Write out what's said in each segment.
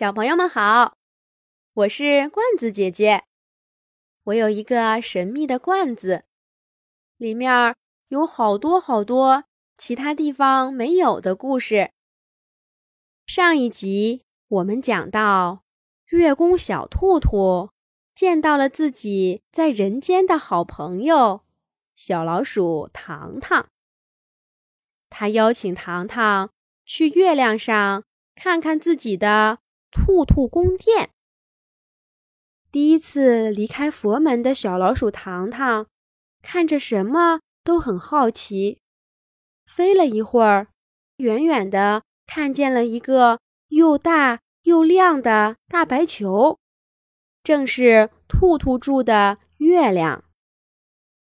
小朋友们好，我是罐子姐姐。我有一个神秘的罐子，里面有好多好多其他地方没有的故事。上一集我们讲到，月宫小兔兔见到了自己在人间的好朋友小老鼠糖糖，他邀请糖糖去月亮上看看自己的。兔兔宫殿。第一次离开佛门的小老鼠糖糖，看着什么都很好奇。飞了一会儿，远远的看见了一个又大又亮的大白球，正是兔兔住的月亮。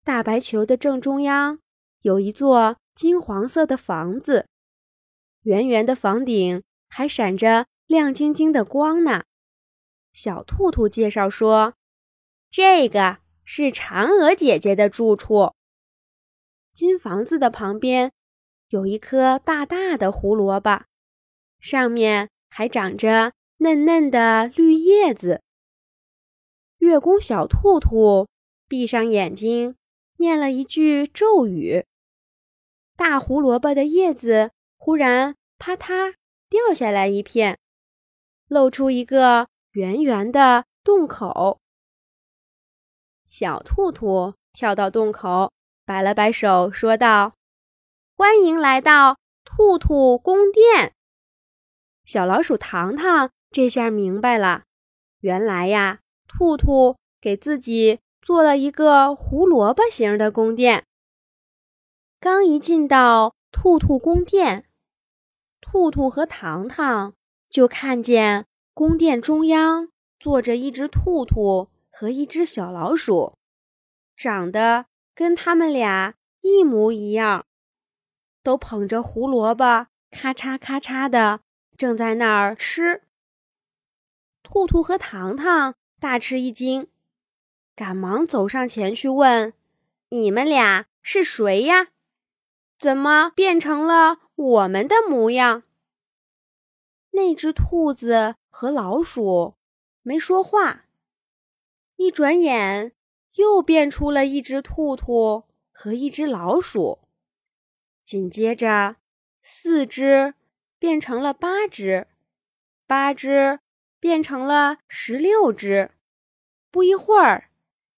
大白球的正中央有一座金黄色的房子，圆圆的房顶还闪着。亮晶晶的光呢。小兔兔介绍说：“这个是嫦娥姐姐的住处。金房子的旁边有一颗大大的胡萝卜，上面还长着嫩嫩的绿叶子。”月宫小兔兔闭上眼睛，念了一句咒语，大胡萝卜的叶子忽然啪嗒掉下来一片。露出一个圆圆的洞口，小兔兔跳到洞口，摆了摆手，说道：“欢迎来到兔兔宫殿。”小老鼠糖糖这下明白了，原来呀，兔兔给自己做了一个胡萝卜形的宫殿。刚一进到兔兔宫殿，兔兔和糖糖。就看见宫殿中央坐着一只兔兔和一只小老鼠，长得跟他们俩一模一样，都捧着胡萝卜，咔嚓咔嚓的正在那儿吃。兔兔和糖糖大吃一惊，赶忙走上前去问：“你们俩是谁呀？怎么变成了我们的模样？”那只兔子和老鼠没说话，一转眼又变出了一只兔兔和一只老鼠，紧接着四只变成了八只，八只变成了十六只。不一会儿，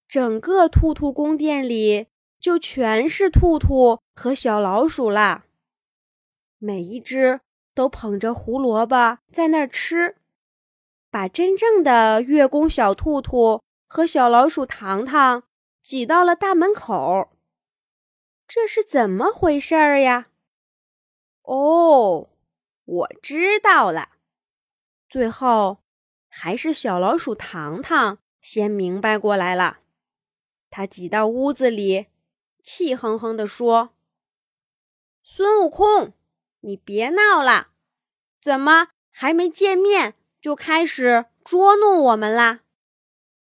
整个兔兔宫殿里就全是兔兔和小老鼠啦，每一只。都捧着胡萝卜在那儿吃，把真正的月宫小兔兔和小老鼠糖糖挤到了大门口。这是怎么回事儿呀？哦，我知道了。最后，还是小老鼠糖糖先明白过来了。他挤到屋子里，气哼哼地说：“孙悟空。”你别闹了，怎么还没见面就开始捉弄我们啦？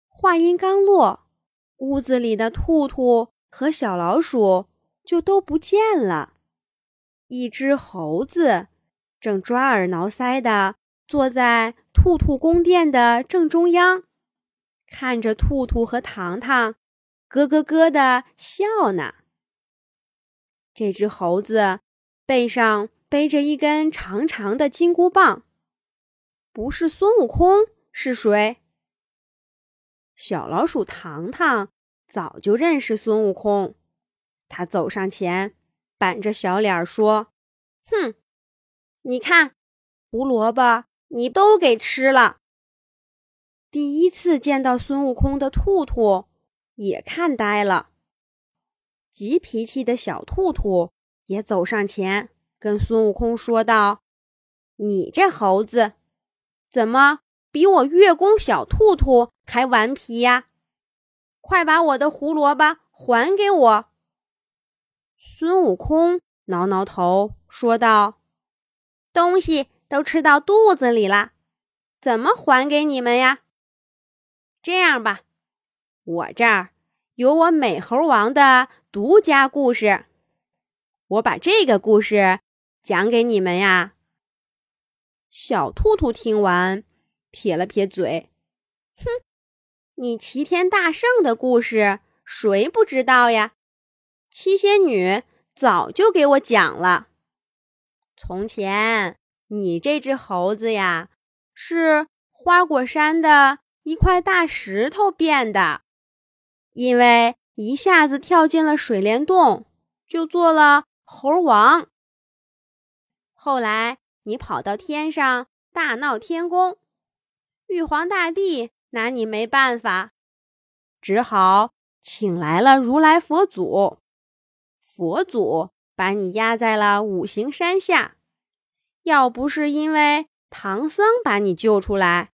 话音刚落，屋子里的兔兔和小老鼠就都不见了。一只猴子正抓耳挠腮的坐在兔兔宫殿的正中央，看着兔兔和糖糖咯咯咯的笑呢。这只猴子。背上背着一根长长的金箍棒，不是孙悟空是谁？小老鼠糖糖早就认识孙悟空，他走上前，板着小脸说：“哼，你看，胡萝卜你都给吃了。”第一次见到孙悟空的兔兔也看呆了，急脾气的小兔兔。也走上前，跟孙悟空说道：“你这猴子，怎么比我月宫小兔兔还顽皮呀？快把我的胡萝卜还给我！”孙悟空挠挠头，说道：“东西都吃到肚子里了，怎么还给你们呀？这样吧，我这儿有我美猴王的独家故事。”我把这个故事讲给你们呀。小兔兔听完，撇了撇嘴，哼，你齐天大圣的故事谁不知道呀？七仙女早就给我讲了。从前，你这只猴子呀，是花果山的一块大石头变的，因为一下子跳进了水帘洞，就做了猴王。后来，你跑到天上大闹天宫，玉皇大帝拿你没办法，只好请来了如来佛祖。佛祖把你压在了五行山下，要不是因为唐僧把你救出来，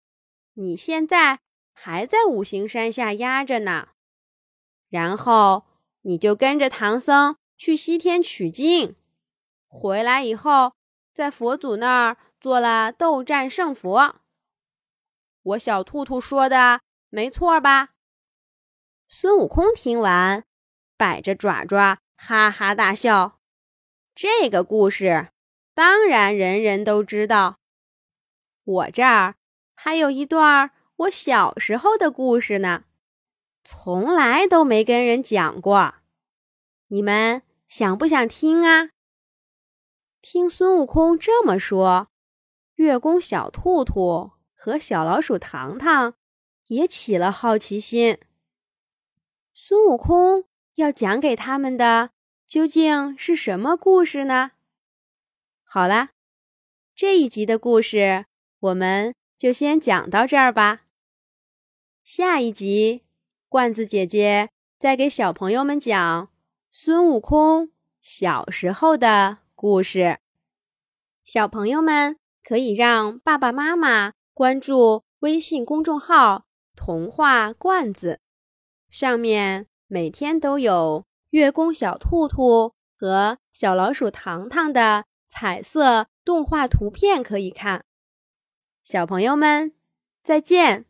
你现在还在五行山下压着呢。然后你就跟着唐僧去西天取经，回来以后。在佛祖那儿做了斗战胜佛，我小兔兔说的没错吧？孙悟空听完，摆着爪爪，哈哈大笑。这个故事当然人人都知道。我这儿还有一段我小时候的故事呢，从来都没跟人讲过。你们想不想听啊？听孙悟空这么说，月宫小兔兔和小老鼠糖糖也起了好奇心。孙悟空要讲给他们的究竟是什么故事呢？好啦，这一集的故事我们就先讲到这儿吧。下一集，罐子姐姐再给小朋友们讲孙悟空小时候的。故事，小朋友们可以让爸爸妈妈关注微信公众号“童话罐子”，上面每天都有月宫小兔兔和小老鼠糖糖的彩色动画图片可以看。小朋友们，再见。